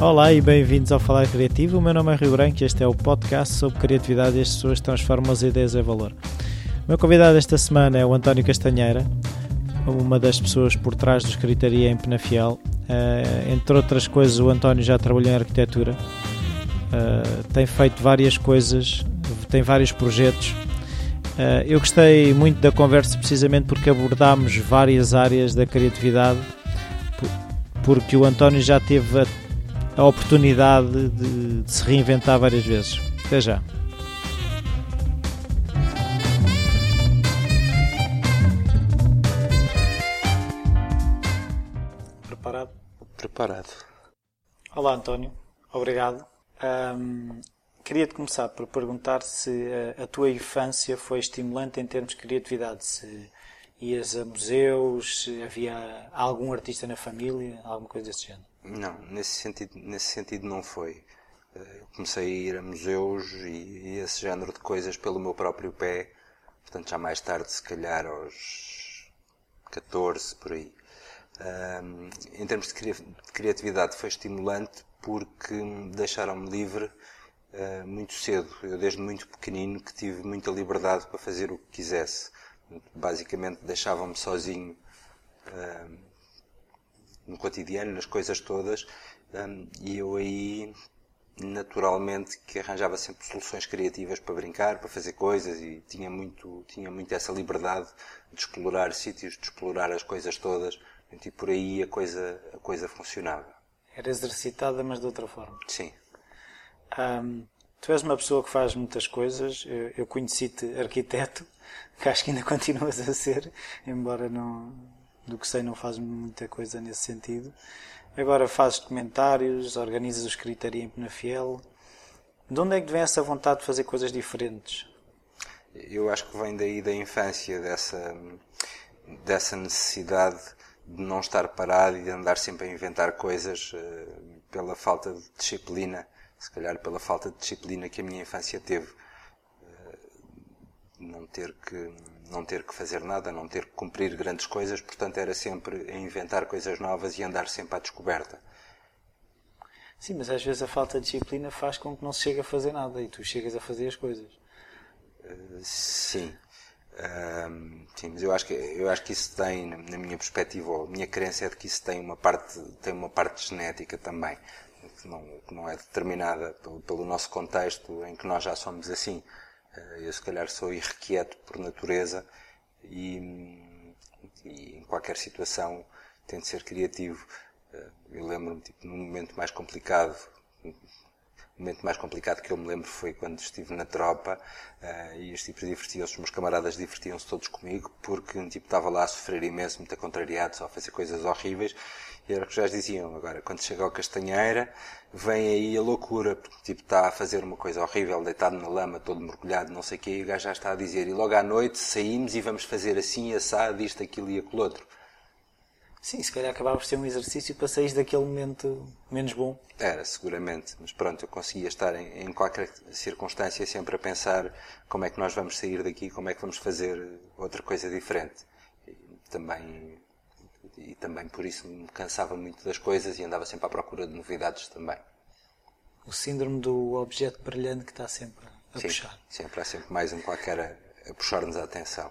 Olá e bem-vindos ao Falar Criativo. O meu nome é Rio Branco e este é o podcast sobre criatividade e as pessoas transformam as ideias em valor. O meu convidado esta semana é o António Castanheira, uma das pessoas por trás do Escritaria em Penafiel. Uh, entre outras coisas, o António já trabalhou em arquitetura, uh, tem feito várias coisas, tem vários projetos. Uh, eu gostei muito da conversa precisamente porque abordámos várias áreas da criatividade, porque o António já teve a a oportunidade de, de se reinventar várias vezes. Até já. Preparado? Preparado. Olá, António. Obrigado. Um, Queria-te começar por perguntar se a, a, tua infância foi estimulante em termos de criatividade. Se ias a museus, se havia algum artista na família, alguma coisa desse género. Não, nesse sentido, nesse sentido não foi. Eh, eu comecei a ir a museus e, e esse género de coisas pelo meu próprio pé, portanto já mais tarde, se calhar aos 14, por aí. Um, em termos de criatividade foi estimulante porque deixaram-me livre uh, muito cedo. Eu desde muito pequenino que tive muita liberdade para fazer o que quisesse. Basicamente deixavam-me sozinho uh, no cotidiano, nas coisas todas, um, e eu aí naturalmente que arranjava sempre soluções criativas para brincar, para fazer coisas e tinha muito, tinha muito essa liberdade de explorar sítios, de explorar as coisas todas, e por aí a coisa, a coisa funcionava. Era exercitada, mas de outra forma. Sim. Um, tu és uma pessoa que faz muitas coisas. Eu, eu conheci-te arquiteto, que acho que ainda continuas a ser, embora não, do que sei, não faz muita coisa nesse sentido. Agora fazes comentários, organizas o escritaria em Penafiel. De onde é que vem essa vontade de fazer coisas diferentes? Eu acho que vem daí da infância, dessa, dessa necessidade de não estar parado e de andar sempre a inventar coisas uh, pela falta de disciplina, se calhar pela falta de disciplina que a minha infância teve. Uh, não ter que não ter que fazer nada, não ter que cumprir grandes coisas, portanto era sempre a inventar coisas novas e andar sempre à descoberta. Sim, mas às vezes a falta de disciplina faz com que não se chegue a fazer nada e tu chegas a fazer as coisas. Uh, sim. Uh, sim, mas eu acho que eu acho que isso tem, na minha perspectiva, ou a minha crença é de que isso tem uma parte tem uma parte genética também, que não, que não é determinada pelo, pelo nosso contexto em que nós já somos assim. Eh, eu, se calhar, sou irrequieto por natureza e, e em qualquer situação tento ser criativo. Eh, eu lembro-me, tipo, num momento mais complicado, o momento mais complicado que eu me lembro foi quando estive na tropa uh, e os tipos divertiam-se, os meus camaradas divertiam-se todos comigo porque um tipo estava lá a sofrer imenso, muito contrariado, só a fazer coisas horríveis era o que já diziam. Agora, quando chega ao Castanheira, vem aí a loucura, porque tipo está a fazer uma coisa horrível, deitado na lama, todo mergulhado, não sei o quê, e o gajo já está a dizer, e logo à noite saímos e vamos fazer assim, assado, isto, aquilo e aquilo outro. Sim, se calhar acabava por ser um exercício para sair daquele momento menos bom. Era, seguramente. Mas pronto, eu conseguia estar em, em, qualquer circunstância sempre a pensar como é que nós vamos sair daqui, como é que vamos fazer outra coisa diferente. E também, e também por isso me cansava muito das coisas e andava sempre à procura de novidades também. O síndrome do objeto brilhante que está sempre a Sim, puxar. Sempre há sempre mais um qualquer a, a puxar-nos a atenção.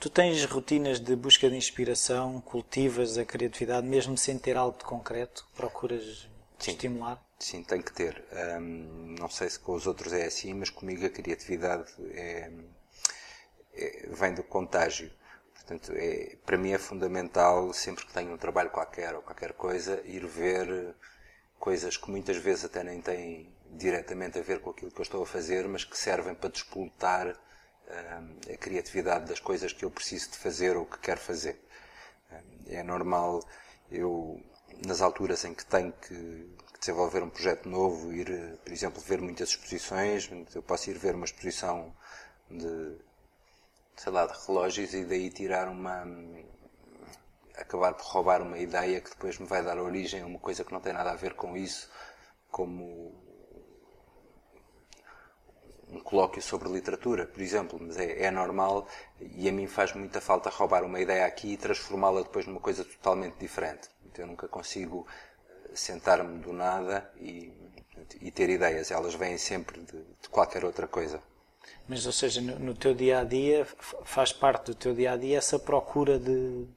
Tu tens rotinas de busca de inspiração, cultivas a criatividade, mesmo sem ter algo de concreto? Procuras Sim. estimular? Sim, tem que ter. Um, não sei se com os outros é assim, mas comigo a criatividade é, é, vem do contágio. Portanto, é, para mim é fundamental, sempre que tenho um trabalho qualquer ou qualquer coisa, ir ver coisas que muitas vezes até nem têm diretamente a ver com aquilo que eu estou a fazer, mas que servem para despoltar a criatividade das coisas que eu preciso de fazer ou que quero fazer. É normal eu, nas alturas em que tenho que desenvolver um projeto novo, ir, por exemplo, ver muitas exposições, eu posso ir ver uma exposição de, sei lá, de relógios e daí tirar uma, acabar por roubar uma ideia que depois me vai dar origem a uma coisa que não tem nada a ver com isso, como um colóquio sobre literatura, por exemplo, mas é, é, normal e a mim faz muita falta roubar uma ideia aqui e transformá-la depois numa coisa totalmente diferente. Então, eu nunca consigo eh, sentar-me do nada e, e, ter ideias. Elas vêm sempre de, de qualquer outra coisa. Mas, ou seja, no, no, teu dia a dia, faz parte do teu dia a dia essa procura de, de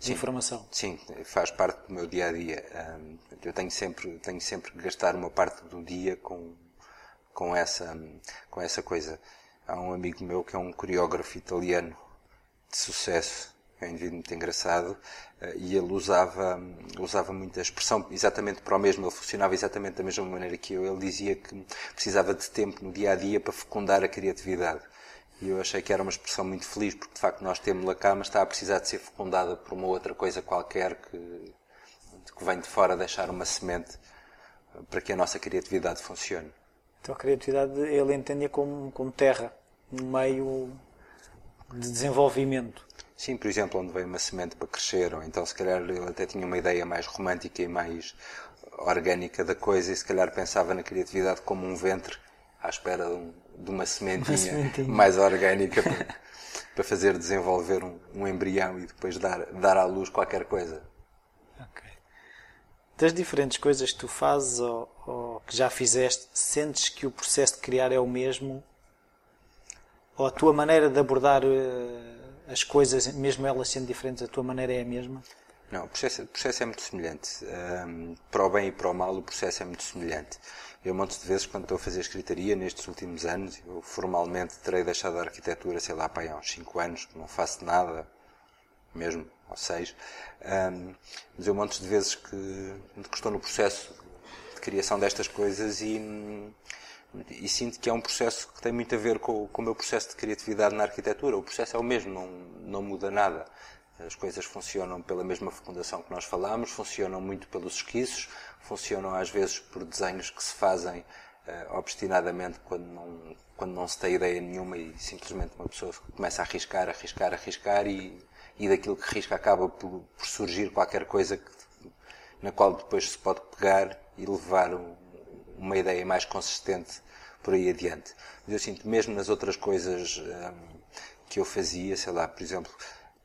sim, informação? Sim, faz parte do meu dia a dia. Eu tenho sempre, tenho sempre que gastar uma parte do dia com, com, essa, com essa coisa. Há um amigo meu que é um coreógrafo italiano de sucesso é um indivíduo muito engraçado, eh, e ele usava, usava muita expressão exatamente para o mesmo, ele funcionava exatamente da mesma maneira que eu. Ele dizia que precisava de tempo no dia a dia para fecundar a criatividade. E eu achei que era uma expressão muito feliz, porque de facto nós temos-la cá, mas está a precisar de ser fecundada por uma outra coisa qualquer que, que vem de fora deixar uma semente para que a nossa criatividade funcione. Então a criatividade ele entendia como, como terra, um meio de desenvolvimento. Sim, por exemplo, onde veio uma semente para crescer, ou então se calhar ele até tinha uma ideia mais romântica e mais orgânica da coisa e se calhar pensava na criatividade como um ventre à espera de, um, de uma, sementinha uma, sementinha mais orgânica para, para fazer desenvolver um, um, embrião e depois dar, dar à luz qualquer coisa. Ok. Das diferentes coisas que tu fazes ou, ou que já fizeste, sentes que o processo de criar é o mesmo? Ou a tua maneira de abordar uh, as coisas, mesmo elas sendo diferentes, a tua maneira é a mesma? Não, o processo, o processo é muito semelhante. Um, para o bem e para o mal, o processo é muito semelhante. Eu, um monte de vezes, quando estou a fazer escritaria, nestes últimos anos, eu formalmente terei deixado a arquitetura, sei lá, para há uns 5 anos, que não faço nada, mesmo, ou 6. Um, mas eu, um monte de vezes que, que estou no processo de criação destas coisas e, e sinto que é um processo que tem muito a ver com, com o meu processo de criatividade na arquitetura. O processo é o mesmo, não, não muda nada. As coisas funcionam pela mesma fecundação que nós falamos, funcionam muito pelos esquiços, funcionam às vezes por desenhos que se fazem uh, obstinadamente quando não, quando não se tem ideia nenhuma e simplesmente uma pessoa começa a arriscar, arriscar, arriscar e, e daquilo que risca acaba por, por surgir qualquer coisa que, na qual depois se pode pegar e levar um, uma ideia mais consistente por aí adiante. Mas eu sinto mesmo nas outras coisas um, que eu fazia, sei lá, por exemplo,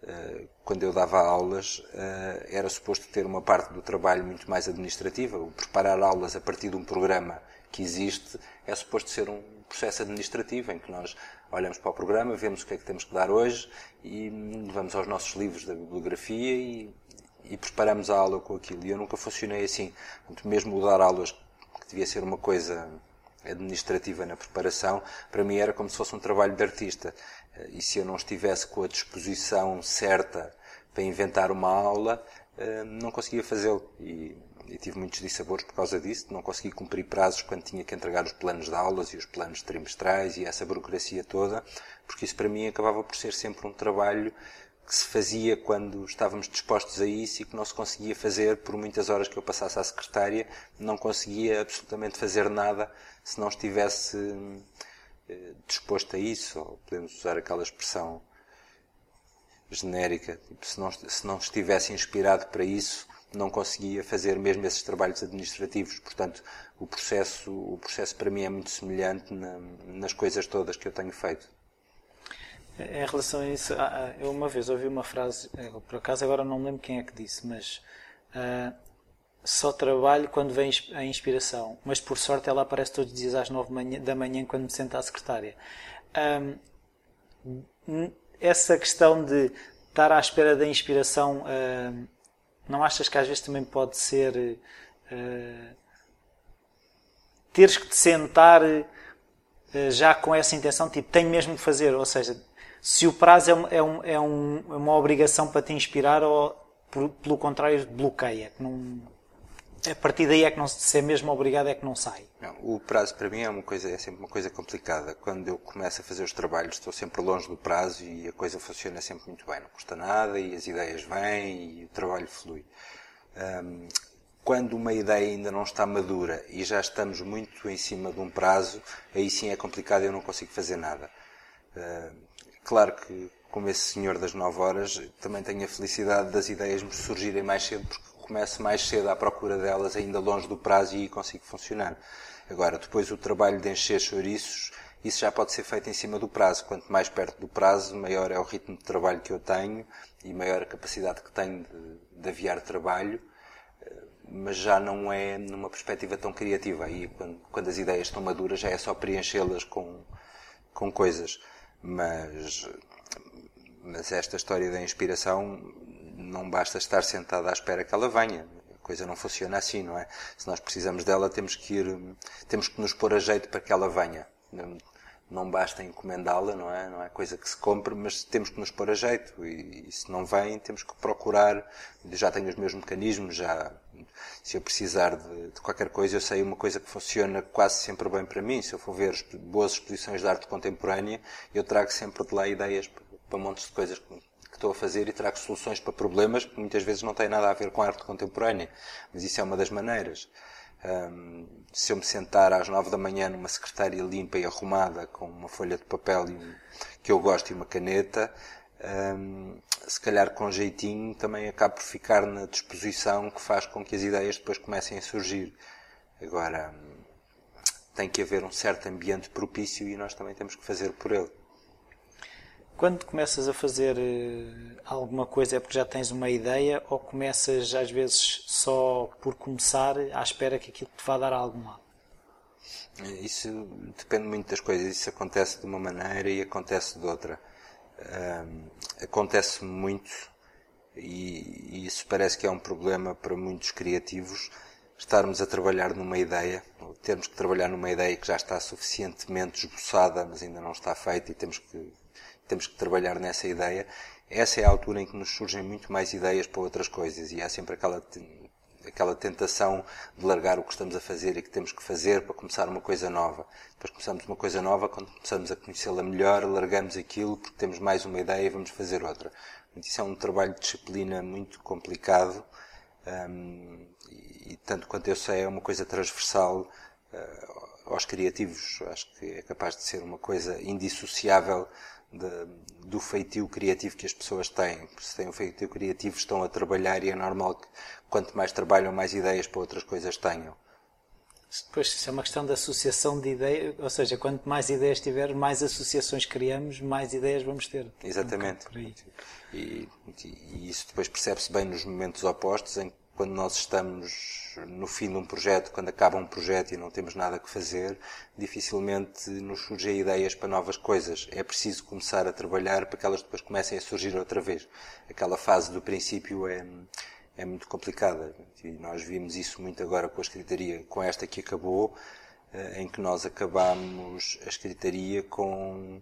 uh, quando eu dava aulas, uh, era suposto ter uma parte do trabalho muito mais administrativa. O preparar aulas a partir de um programa que existe é suposto ser um processo administrativo em que nós olhamos para o programa, vemos o que é que temos que dar hoje e vamos aos nossos livros da bibliografia e, e preparamos a aula com aquilo. E eu nunca funcionei assim. Mesmo dar aulas devia ser uma coisa administrativa na preparação, para mim era como se fosse um trabalho de artista. Eh, e se eu não estivesse com a disposição certa para inventar uma aula, eh, não conseguia fazê-lo. E, e, tive muitos dissabores por causa disso. Não consegui cumprir prazos quando tinha que entregar os planos de aulas e os planos trimestrais e essa burocracia toda, porque isso para mim acabava por ser sempre um trabalho que se fazia quando estávamos dispostos a isso e que não se conseguia fazer por muitas horas que eu passasse à secretária, não conseguia absolutamente fazer nada se não estivesse eh, disposto a isso, ou podemos usar aquela expressão genérica, tipo, se, não, se não estivesse inspirado para isso, não conseguia fazer mesmo esses trabalhos administrativos. Portanto, o processo, o processo para mim é muito semelhante na, nas coisas todas que eu tenho feito. Em relação a isso, ah, ah, eu uma vez ouvi uma frase, eh, por acaso agora não me lembro quem é que disse, mas uh, só trabalho quando vem a inspiração, mas por sorte ela aparece todos os dias às nove da manhã quando me senta à secretária. Um, essa questão de estar à espera da inspiração, uh, não achas que às vezes também pode ser uh, teres que te sentar já com essa intenção, tipo, tenho mesmo de fazer, ou seja, se o prazo é, um, é, um, é, um, é uma obrigação para te inspirar ou, por, pelo contrário, bloqueia. Que não, a partir daí é que não se é mesmo obrigado é que não sai. Não, o prazo para mim é uma coisa é sempre uma coisa complicada. Quando eu começo a fazer os trabalhos estou sempre longe do prazo e a coisa funciona sempre muito bem. Não custa nada e as ideias vêm e o trabalho flui. Um, quando uma ideia ainda não está madura e já estamos muito em cima de um prazo, aí sim é complicado e eu não consigo fazer nada. Uh, Claro que, como esse senhor das 9 horas, também tenho a felicidade das ideias me surgirem mais cedo, porque começo mais cedo à procura delas, ainda longe do prazo, e consigo funcionar. Agora, depois o trabalho de encher chouriços, isso já pode ser feito em cima do prazo. Quanto mais perto do prazo, maior é o ritmo de trabalho que eu tenho e maior a capacidade que tenho de, de aviar trabalho. mas já não é numa perspectiva tão criativa. Aí, quando, quando as ideias estão maduras, já é só preenchê-las com, com coisas. Mas, mas esta história da inspiração não basta estar sentado à espera que ela venha. A coisa não funciona assim, não é? Se nós precisamos dela, temos que ir, temos que nos pôr a jeito para que ela venha não basta encomendá-la, não é? Não é coisa que se compre, mas temos que nos pôr a jeito. E, e, se não vem, temos que procurar. Já tenho os meus mecanismos, já. Se eu precisar de, de, qualquer coisa, eu sei uma coisa que funciona quase sempre bem para mim. Se eu for ver boas exposições de arte contemporânea, eu trago sempre de lá ideias para, para montes de coisas que, que estou a fazer e trago soluções para problemas que muitas vezes não têm nada a ver com a arte contemporânea. Mas isso é uma das maneiras. Um, se eu me sentar às nove da manhã numa secretária limpa e arrumada com uma folha de papel um, que eu gosto e uma caneta, um, se calhar com jeitinho também acabo por ficar na disposição que faz com que as ideias depois comecem a surgir. Agora, tem que haver um certo ambiente propício e nós também temos que fazer por ele. Quando começas a fazer eh, alguma coisa é porque já tens uma ideia ou começas às vezes só por começar à espera que aquilo te vá dar algum lado? Isso depende muito das coisas. Isso acontece de uma maneira e acontece de outra. Um, acontece muito e, e isso parece que é um problema para muitos criativos estarmos a trabalhar numa ideia, ou termos que trabalhar numa ideia que já está suficientemente esboçada, mas ainda não está feita e temos que temos que trabalhar nessa ideia. Essa é a altura em que nos surgem muito mais ideias para outras coisas e há sempre aquela aquela tentação de largar o que estamos a fazer e que temos que fazer para começar uma coisa nova. Depois começamos uma coisa nova, quando começamos a conhecê-la melhor, largamos aquilo porque temos mais uma ideia e vamos fazer outra. Isso é um trabalho de disciplina muito complicado um, e, tanto quanto eu sei, é uma coisa transversal uh, aos criativos. Acho que é capaz de ser uma coisa indissociável de, do feitio criativo que as pessoas têm. Se têm um feitio criativo, estão a trabalhar e é normal que quanto mais trabalham, mais ideias para outras coisas tenham. Pois, isso é uma questão de associação de ideias, ou seja, quanto mais ideias tiver, mais associações criamos, mais ideias vamos ter. Exatamente. Um e, e, isso depois percebe-se bem nos momentos opostos, em que quando nós estamos no fim de um projeto, quando acaba um projeto e não temos nada que fazer, dificilmente nos surgem ideias para novas coisas. É preciso começar a trabalhar para que elas depois comecem a surgir outra vez. Aquela fase do princípio é, é muito complicada. E nós vimos isso muito agora com a escritaria, com esta que acabou, eh, em que nós acabamos a escritaria com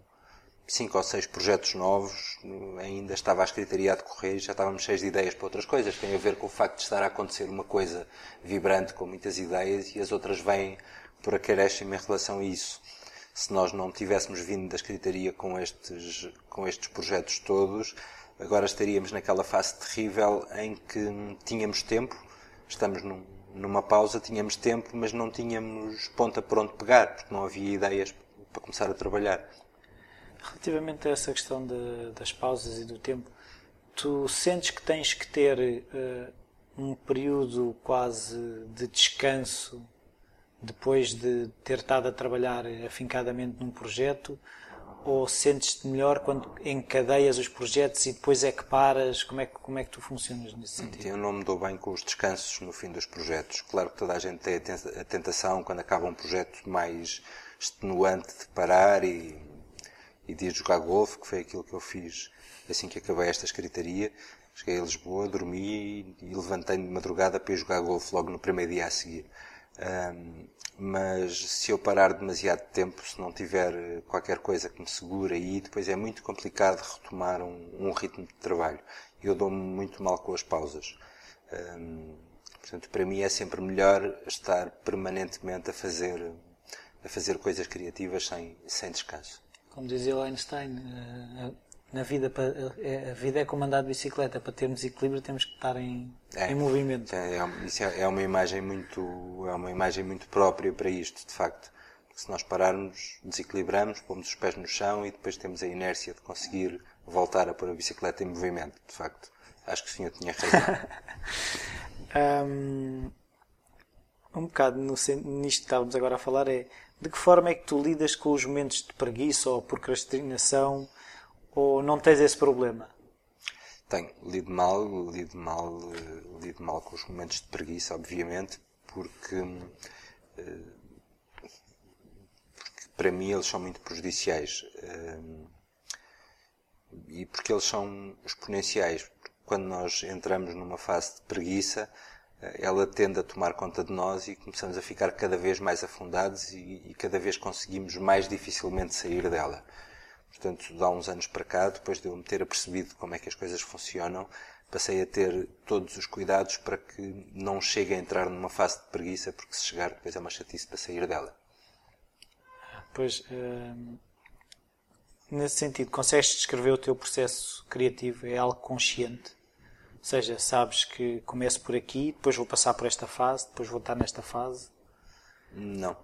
cinco ou seis projetos novos, ainda estava a escritaria a decorrer e já estávamos cheios de ideias para outras coisas. Tem a ver com o facto de estar a acontecer uma coisa vibrante com muitas ideias e as outras vêm por acréscimo em relação a isso. Se nós não tivéssemos vindo da escritaria com estes, com estes projetos todos, agora estaríamos naquela fase terrível em que tínhamos tempo, estamos num, numa pausa, tínhamos tempo, mas não tínhamos ponta por onde pegar, porque não havia ideias para começar a trabalhar. Relativamente a essa questão de, das pausas e do tempo, tu sentes que tens que ter uh, um período quase de descanso depois de ter estado a trabalhar afincadamente num projeto? Ou sentes-te melhor quando encadeias os projetos e depois é que paras? Como é que, como é que tu funcionas nesse sentido? Eu não me dou bem com os descansos no fim dos projetos. Claro que toda a gente tem a tentação, quando acaba um projeto mais extenuante, de parar e e de jogar golfe, que foi aquilo que eu fiz assim que acabei esta escritaria. Cheguei a Lisboa, dormi e levantei-me de madrugada para ir jogar golfe logo no primeiro dia a seguir. Um, mas se eu parar demasiado tempo, se não tiver qualquer coisa que me segure aí, depois é muito complicado retomar um, um ritmo de trabalho. Eu dou-me muito mal com as pausas. Um, portanto, para mim é sempre melhor estar permanentemente a fazer, a fazer coisas criativas sem, sem descanso como dizia Einstein, eh, na vida, eh, a vida é como andar de bicicleta. Para termos equilíbrio temos que estar em, é, em movimento. É, é, isso é, é uma imagem muito, é uma imagem muito própria para isto, de facto. Se nós pararmos, desequilibramos, pomos os pés no chão e depois temos a inércia de conseguir voltar a pôr a bicicleta em movimento, de facto. Acho que o senhor tinha razão. um, um bocado no, nisto que estávamos agora a falar é de que forma é que tu lidas com os momentos de preguiça ou procrastinação ou não tens esse problema? tenho lido mal, lido mal, lido mal com os momentos de preguiça, obviamente, porque, porque para mim eles são muito prejudiciais e porque eles são exponenciais. Quando nós entramos numa fase de preguiça, ela tende a tomar conta de nós e começamos a ficar cada vez mais afundados e, e cada vez conseguimos mais dificilmente sair dela. Portanto, há uns anos para cá, depois de eu me ter apercebido como é que as coisas funcionam, passei a ter todos os cuidados para que não chegue a entrar numa fase de preguiça, porque se chegar depois é uma chatice para sair dela. Pois, hum, nesse sentido, consegues descrever o teu processo criativo? É algo consciente? Ou seja, sabes que começo por aqui, depois vou passar por esta fase, depois vou estar nesta fase? Não.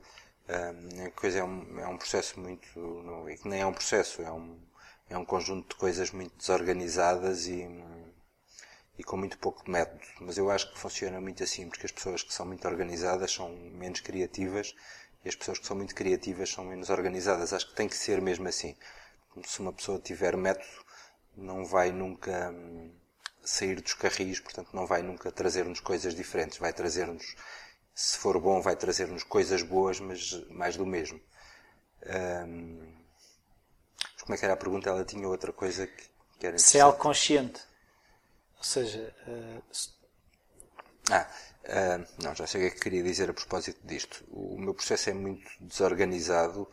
a coisa é um, é um processo muito. Não, nem é um processo, é um, é um conjunto de coisas muito desorganizadas e, e com muito pouco método. Mas eu acho que funciona muito assim, porque as pessoas que são muito organizadas são menos criativas e as pessoas que são muito criativas são menos organizadas. Acho que tem que ser mesmo assim. Se uma pessoa tiver método, não vai nunca hum, sair dos carris, portanto não vai nunca trazer-nos coisas diferentes, vai trazer-nos, se for bom, vai trazer-nos coisas boas, mas mais do mesmo. Um, como é que era a pergunta? Ela tinha outra coisa que, que era Se é algo consciente. Ou seja... Uh... Ah, uh, não, já sei o que é que queria dizer a propósito disto. O meu processo é muito desorganizado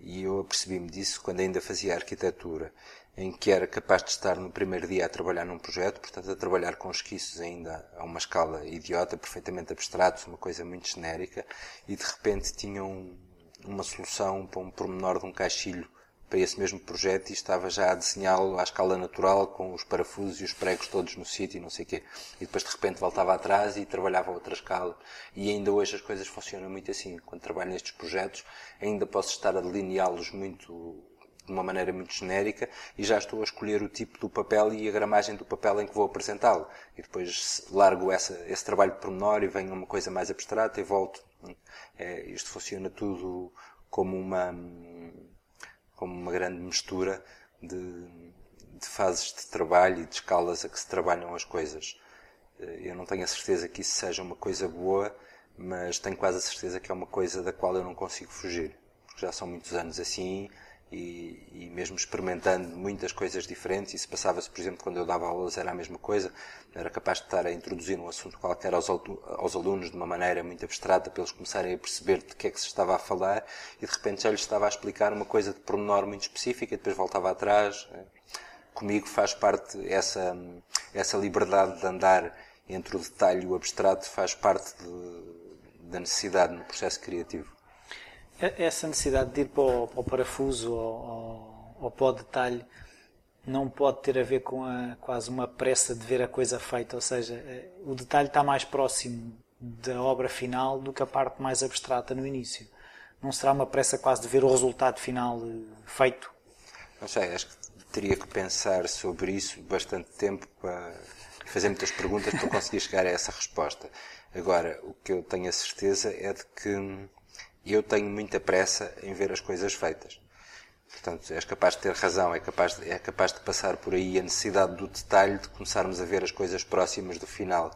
e eu apercebi-me disso quando ainda fazia arquitetura em que era capaz de estar no primeiro dia a trabalhar num projeto, portanto a trabalhar com esquiços ainda a uma escala idiota, perfeitamente abstratos, uma coisa muito genérica, e de repente tinham uma solução para um pormenor de um caixilho para esse mesmo projeto e estava já a desenhá-lo à escala natural, com os parafusos e os pregos todos no sítio e não sei o quê. E depois de repente voltava atrás e trabalhava a outra escala. E ainda hoje as coisas funcionam muito assim. Quando trabalho nestes projetos, ainda posso estar a delineá-los muito de uma maneira muito genérica e já estou a escolher o tipo do papel e a gramagem do papel em que vou apresentá-lo. E depois largo essa, esse trabalho de pormenor e venho uma coisa mais abstrata e volto. É, isto funciona tudo como uma, como uma grande mistura de, de fases de trabalho e de escalas a que se trabalham as coisas. Eu não tenho a certeza que isso seja uma coisa boa, mas tenho quase a certeza que é uma coisa da qual eu não consigo fugir. Porque já são muitos anos assim e, e, mesmo experimentando muitas coisas diferentes. Isso passava-se, por exemplo, quando eu dava aulas, era a mesma coisa. Era capaz de estar a introduzir um assunto qualquer aos, aos alunos de uma maneira muito abstrata para eles começarem a perceber de que é que se estava a falar e de repente já lhes estava a explicar uma coisa de pormenor muito específica e depois voltava atrás. Comigo faz parte essa, essa liberdade de andar entre o detalhe e o abstrato, faz parte de, da necessidade no processo criativo. Essa necessidade de ir para o, para o parafuso ou, ou, para o detalhe não pode ter a ver com a, quase uma pressa de ver a coisa feita, ou seja, eh, o detalhe está mais próximo da obra final do que a parte mais abstrata no início. Não será uma pressa quase de ver o resultado final eh, feito? Não sei, acho que teria que pensar sobre isso bastante tempo para fazer muitas perguntas para conseguir chegar a essa resposta. Agora, o que eu tenho a certeza é de que e eu tenho muita pressa em ver as coisas feitas. Portanto, és capaz de ter razão, é capaz de, é capaz de passar por aí a necessidade do detalhe de começarmos a ver as coisas próximas do final.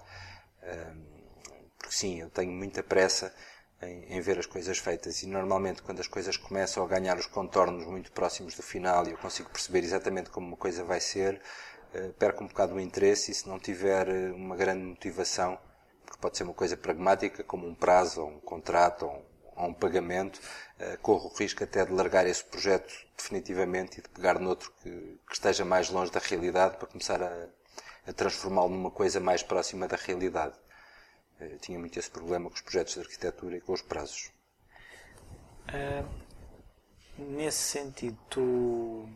Porque sim, eu tenho muita pressa em, em, ver as coisas feitas e normalmente quando as coisas começam a ganhar os contornos muito próximos do final e eu consigo perceber exatamente como uma coisa vai ser, eh, perco um bocado o interesse e se não tiver eh, uma grande motivação, porque pode ser uma coisa pragmática como um prazo ou um contrato ou um a um pagamento, uh, corro o risco até de largar esse projeto definitivamente e de pegar noutro que, que esteja mais longe da realidade para começar a, a transformá-lo numa coisa mais próxima da realidade. Uh, tinha muito esse problema com os projetos de arquitetura e com os prazos. Uh, nesse sentido, tu,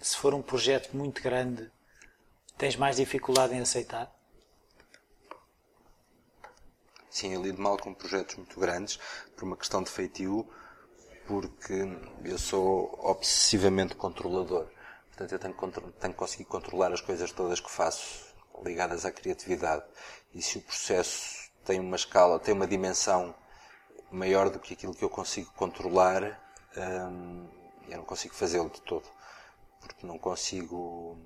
se for um projeto muito grande, tens mais dificuldade em aceitar? Sim, eu lido mal com projetos muito grandes por uma questão de feitio, porque eu sou obsessivamente controlador. Portanto, eu tenho, tenho que conseguir controlar as coisas todas que faço ligadas à criatividade. E se o processo tem uma escala, tem uma dimensão maior do que aquilo que eu consigo controlar, hum, eu não consigo fazê-lo de todo. Porque não consigo,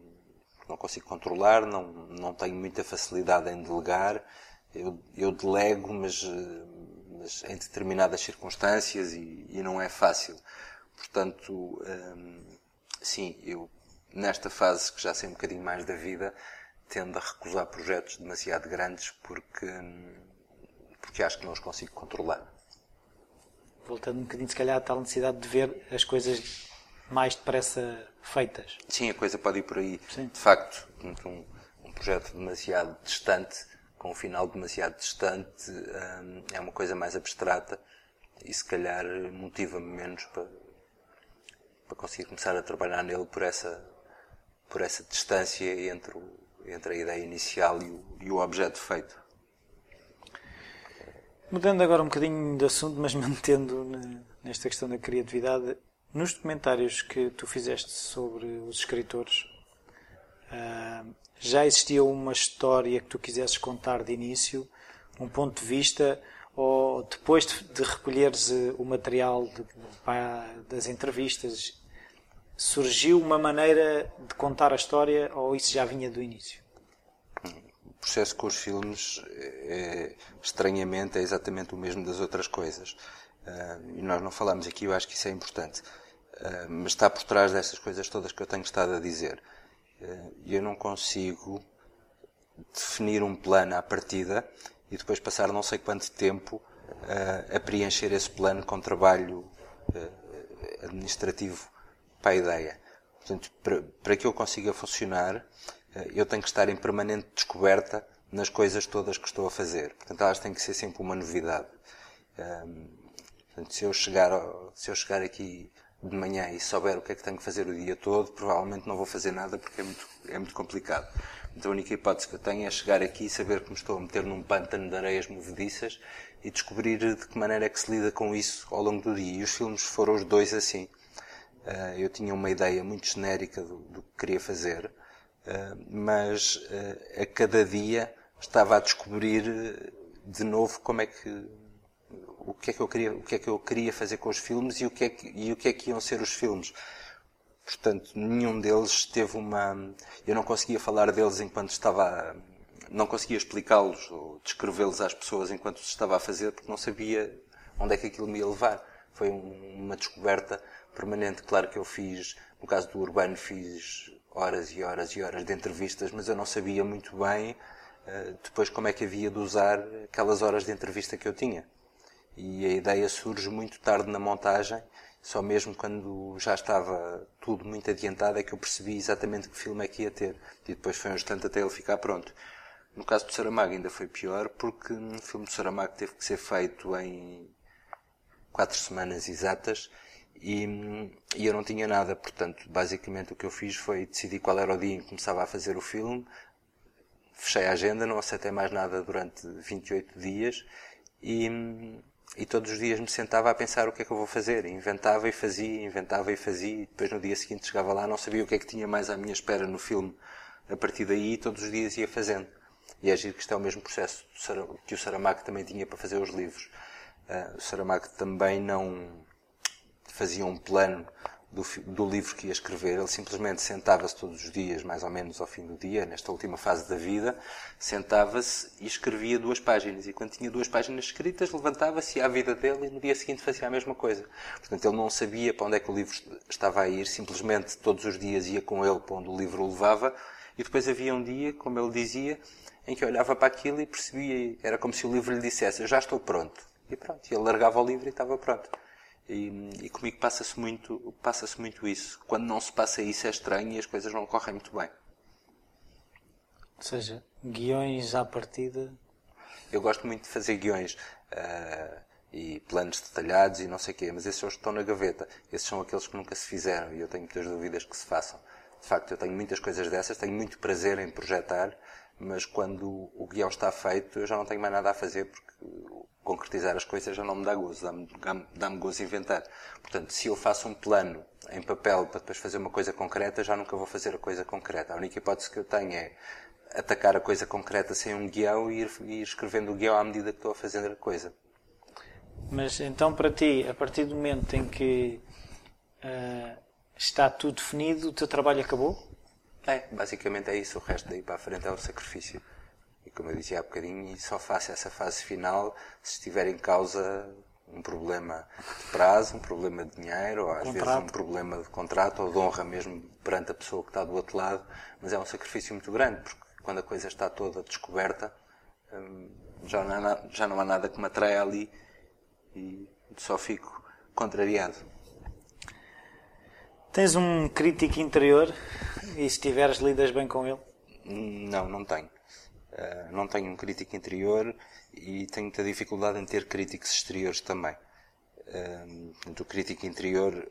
não consigo controlar, não, não tenho muita facilidade em delegar. Eu, eu delego, mas, mas, em determinadas circunstâncias e, e não é fácil. Portanto, hum, sim, eu nesta fase que já sei um bocadinho mais da vida, tendo a recusar projetos demasiado grandes porque, porque acho que não os consigo controlar. Voltando um bocadinho, se calhar, à tal necessidade de ver as coisas mais depressa feitas. Sim, a coisa pode ir por aí. Sim. De facto, um, um projeto demasiado distante, com um final demasiado distante, hum, é uma coisa mais abstrata e se calhar motiva-me menos para, para conseguir começar a trabalhar nele por essa, por essa distância entre, o, entre a ideia inicial e o, e o objeto feito. Mudando agora um bocadinho de assunto, mas mantendo nesta questão da criatividade, nos documentários que tu fizeste sobre os escritores, ah, já existia uma história que tu quisesses contar de início, um ponto de vista, ou depois de, recolheres eh, o material de, das entrevistas surgiu uma maneira de contar a história ou isso já vinha do início? O processo com os filmes, é, estranhamente, é exatamente o mesmo das outras coisas. Uh, e nós não falamos aqui, eu acho que isso é importante. Uh, mas está por trás dessas coisas todas que eu tenho estado a dizer. Uh, eu não consigo definir um plano à partida e depois passar não sei quanto tempo a preencher esse plano com trabalho administrativo para a ideia. Portanto, para, que eu consiga funcionar, eh, eu tenho que estar em permanente descoberta nas coisas todas que estou a fazer. Portanto, elas têm que ser sempre uma novidade. portanto, se eu chegar, se eu chegar aqui de manhã e souber o que é que tenho que fazer o dia todo, provavelmente não vou fazer nada porque é muito, é muito complicado. Então a única hipótese que eu tenho é chegar aqui e saber que me estou a meter num pântano de areias movediças e descobrir de que maneira é que se lida com isso ao longo do dia. E os filmes foram os dois assim. Uh, eu tinha uma ideia muito genérica do, do que queria fazer, uh, mas uh, a cada dia estava a descobrir de novo como é que o que é que eu queria o que é que eu queria fazer com os filmes e o que é que e o que é que iam ser os filmes. Portanto, nenhum deles teve uma eu não conseguia falar deles enquanto estava não conseguia explicá-los ou descrevê-los às pessoas enquanto estava a fazer porque não sabia onde é que aquilo me ia levar. Foi um, uma descoberta permanente. Claro que eu fiz, no caso do Urbano, fiz horas e horas e horas de entrevistas, mas eu não sabia muito bem uh, depois como é que havia de usar aquelas horas de entrevista que eu tinha. E a ideia surge muito tarde na montagem, só mesmo quando já estava tudo muito adiantado é que eu percebi exatamente que filme é que ia ter. E depois foi um instante até ele ficar pronto. No caso do Saramago ainda foi pior, porque o filme do Saramago teve que ser feito em quatro semanas exatas e, e, eu não tinha nada, portanto, basicamente o que eu fiz foi decidir qual era o dia em que começava a fazer o filme, fechei a agenda, não aceitei mais nada durante 28 dias e, e todos os dias me sentava a pensar o que é que eu vou fazer. Inventava e fazia, inventava e fazia, e depois no dia seguinte chegava lá, não sabia o que é que tinha mais à minha espera no filme. A partir daí, todos os dias ia fazendo. E é giro que isto é o mesmo processo que o Saramago também tinha para fazer os livros. Uh, o Saramago também não fazia um plano do, do, livro que ia escrever. Ele simplesmente sentava-se todos os dias, mais ou menos ao fim do dia, nesta última fase da vida, sentava-se e escrevia duas páginas. E quando tinha duas páginas escritas, levantava-se à vida dele e no dia seguinte fazia a mesma coisa. Portanto, ele não sabia para onde é que o livro estava a ir, simplesmente todos os dias ia com ele para onde o livro o levava. E depois havia um dia, como ele dizia, em que olhava para aquilo e percebia, era como se o livro lhe dissesse: Eu já estou pronto. E pronto, e ele largava o livro e estava pronto. E, e comigo passa-se muito, passa-se muito isso. Quando não se passa isso é estranho e as coisas não correm muito bem. Ou seja, guiões à partida. Eu gosto muito de fazer guiões uh, e planos detalhados e não sei o quê, mas esses são os que estão na gaveta. Esses são aqueles que nunca se fizeram e eu tenho muitas dúvidas que se façam. De facto, eu tenho muitas coisas dessas, tenho muito prazer em projetar, mas quando o guião está feito, eu já não tenho mais nada a fazer porque concretizar as coisas já não me dá gozo, dá-me dá gozo inventar. Portanto, se eu faço um plano em papel para depois fazer uma coisa concreta, já nunca vou fazer a coisa concreta. A única hipótese que eu tenho é atacar a coisa concreta sem um guião e ir, ir escrevendo o guião à medida que estou a fazer a coisa. Mas então, para ti, a partir do momento em que uh, está tudo definido, o teu trabalho acabou? É, basicamente é isso. O resto daí para a frente é o sacrifício. E como eu disse há bocadinho, só faço essa fase final se estiver em causa um problema de prazo, um problema de dinheiro, ou às contrato. vezes um problema de contrato ou de honra mesmo perante a pessoa que está do outro lado. Mas é um sacrifício muito grande, porque quando a coisa está toda descoberta, hum, já não há, já não há nada que me atraia ali e só fico contrariado. Tens um crítico interior e se tiveres lidas bem com ele? Não, não tenho. Uh, não tenho um crítico interior e tenho muita dificuldade em ter críticos exteriores também. Uh, o crítico interior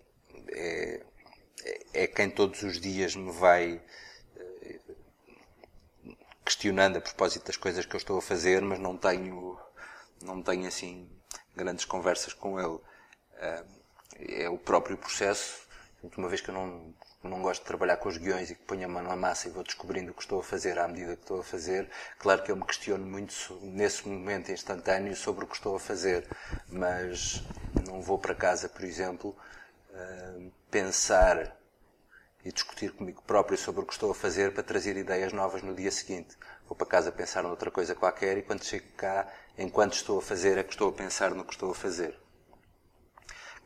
é, é, é, quem todos os dias me vai uh, questionando a propósito das coisas que eu estou a fazer, mas não tenho, não tenho assim grandes conversas com ele. é o próprio processo uma vez que eu não, não gosto de trabalhar com os guiões e que ponho a mão na massa e vou descobrindo o que estou a fazer à medida que estou a fazer, claro que eu me questiono muito nesse momento instantâneo sobre o que estou a fazer, mas não vou para casa, por exemplo, uh, pensar e discutir comigo próprio sobre o que estou a fazer para trazer ideias novas no dia seguinte. Vou para casa pensar noutra coisa qualquer e quando chego cá, enquanto estou a fazer, é que estou a pensar no que estou a fazer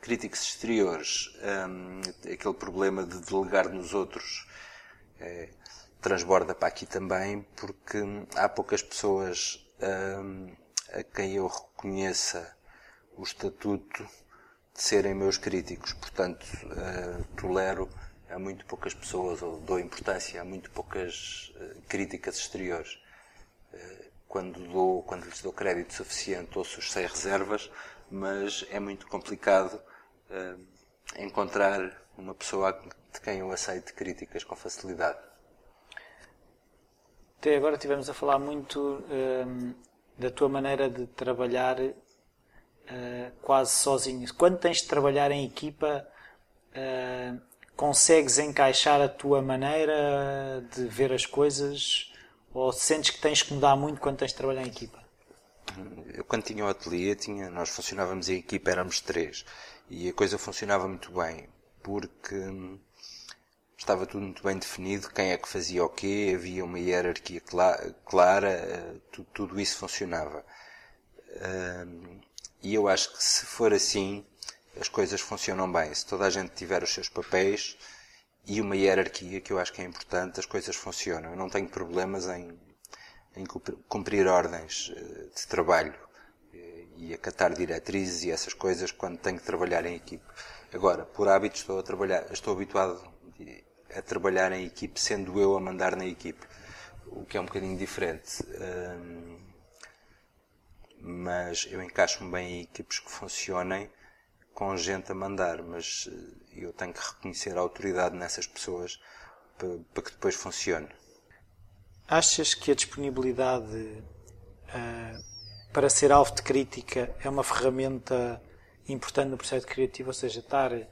críticos exteriores, um, aquele problema de delegar nos outros é, transborda para aqui também, porque há poucas pessoas um, a quem eu reconheça o estatuto de serem meus críticos. Portanto, uh, tolero a muito poucas pessoas, ou dou importância a muito poucas uh, críticas exteriores. Uh, quando, dou, quando lhes dou crédito suficiente, ouço-os sem reservas, mas é muito complicado uh, encontrar uma pessoa de quem eu aceite críticas com facilidade. Até agora estivemos a falar muito uh, da tua maneira de trabalhar uh, quase sozinho. Quando tens de trabalhar em equipa, consegues encaixar a tua maneira de ver as coisas ou sentes que tens que mudar muito quando tens de trabalhar em equipa? Eu quando tinha o ateliê, tinha, nós funcionávamos em equipa, éramos três. E a coisa funcionava muito bem, porque estava tudo muito bem definido, quem é que fazia o quê, havia uma hierarquia clara, tudo isso funcionava. E eu acho que se for assim, as coisas funcionam bem. Se toda a gente tiver os seus papéis e uma hierarquia, que eu acho que é importante, as coisas funcionam. Eu não tenho problemas em, em cumprir ordens eh, de trabalho e acatar diretrizes e essas coisas quando tenho que trabalhar em equipe. Agora, por hábito, estou a trabalhar, estou habituado a trabalhar em equipe, sendo eu a mandar na equipe, o que é um bocadinho diferente. mas eu encaixo-me bem em equipes que funcionem com gente a mandar, mas eh, eu tenho que reconhecer a autoridade nessas pessoas para, para que depois funcione. Achas que a disponibilidade uh, para ser alvo de crítica é uma ferramenta importante no processo criativo, ou seja, estar. Uh,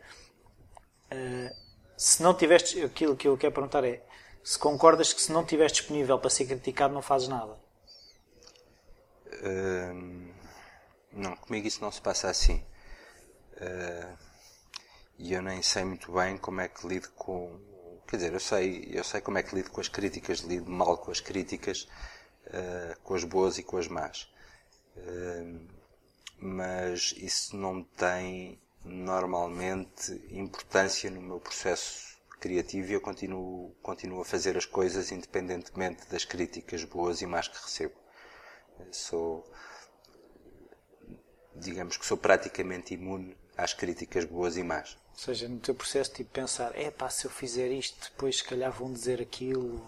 se não tiveste. Aquilo que eu quero perguntar é: se concordas que se não estiveres disponível para ser criticado, não fazes nada? Uh, não, comigo isso não se passa assim. Uh, e eu nem sei muito bem como é que lido com. Quer dizer, eu sei, eu sei como é que lido com as críticas, lido mal com as críticas, com as boas e com as más mas isso não tem normalmente importância no meu processo criativo e eu continuo, continuo a fazer as coisas independentemente das críticas boas e más que recebo. Sou, digamos que sou praticamente imune às críticas boas e más. Ou seja, no teu processo, tipo, pensar, é pá, se eu fizer isto, depois se calhar vão dizer aquilo.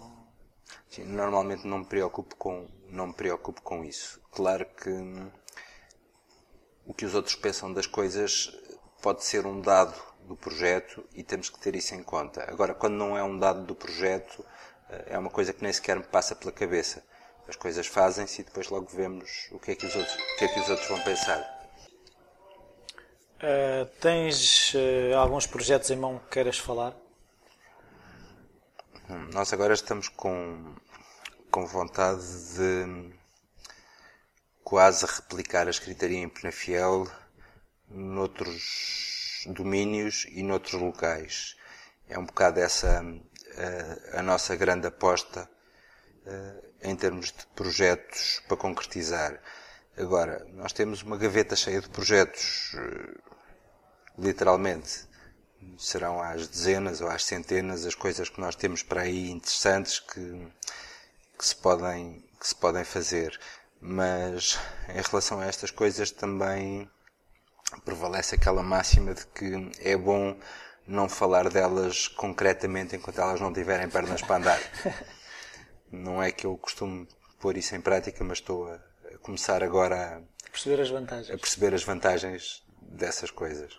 Sim, normalmente não me preocupo com, não me preocupo com isso. Claro que o que os outros pensam das coisas pode ser um dado do projeto e temos que ter isso em conta. Agora, quando não é um dado do projeto, eh, é uma coisa que nem sequer me passa pela cabeça. As coisas fazem-se e depois logo vemos o que é que os outros, o que é que os outros vão pensar. Uh, tens uh, alguns projetos em mão que queiras falar? Hum, nós agora estamos com, com vontade de quase replicar a escritaria em Penafiel noutros domínios e noutros locais. É um bocado essa uh, a nossa grande aposta uh, em termos de projetos para concretizar. Agora, nós temos uma gaveta cheia de projetos, uh, literalmente. Serão às dezenas ou às centenas as coisas que nós temos para aí interessantes que, que, se, podem, que se podem fazer. Mas em relação a estas coisas também prevalece aquela máxima de que é bom não falar delas concretamente enquanto elas não tiverem pernas para andar. Não é que eu costumo pôr isso em prática, mas estou a, começar agora a perceber as vantagens. A perceber as vantagens dessas coisas.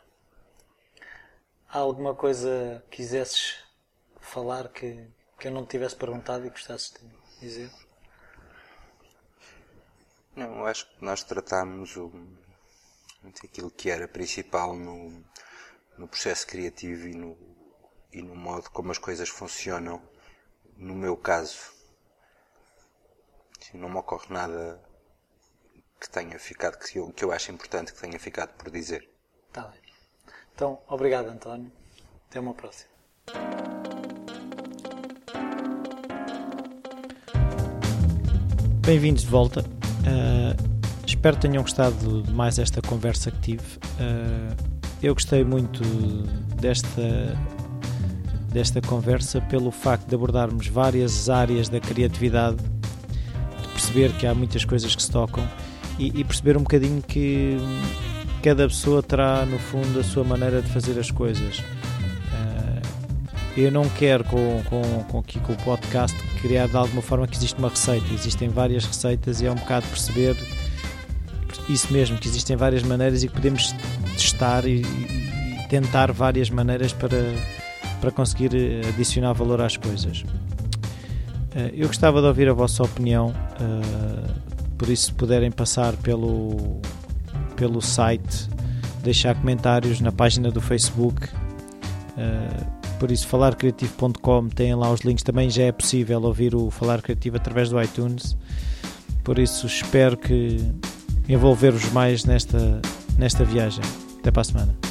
Há alguma coisa que quisesses falar que, que eu não te tivesse perguntado e gostasses de dizer? Não, acho que nós tratámos o, aquilo que era principal no, no processo criativo e no, e no modo como as coisas funcionam. No meu caso, não me ocorre nada que tenha ficado, que eu, que eu acho importante que tenha ficado por dizer. Está bem. Então, obrigado, António. Até uma próxima. Bem-vindos de volta. Uh, espero que tenham gostado de mais esta conversa que tive. Uh, eu gostei muito desta, desta conversa pelo facto de abordarmos várias áreas da criatividade, de perceber que há muitas coisas que se tocam e, e perceber um bocadinho que cada pessoa terá, no fundo, a sua maneira de fazer as coisas. Uh, eu não quero com, com, com, aqui, com o podcast criar de alguma forma que existe uma receita. Existem várias receitas e é um bocado perceber isso mesmo, que existem várias maneiras e que podemos testar e, e tentar várias maneiras para, para conseguir adicionar valor às coisas. Eh, eu gostava de ouvir a vossa opinião, eh, por isso, se puderem passar pelo, pelo site, deixar comentários na página do Facebook. Por isso, falarcreativo.com tem lá os links. Também já é possível ouvir o Falar Criativo através do iTunes. Por isso, espero que envolver-vos mais nesta, nesta viagem. Até para a semana.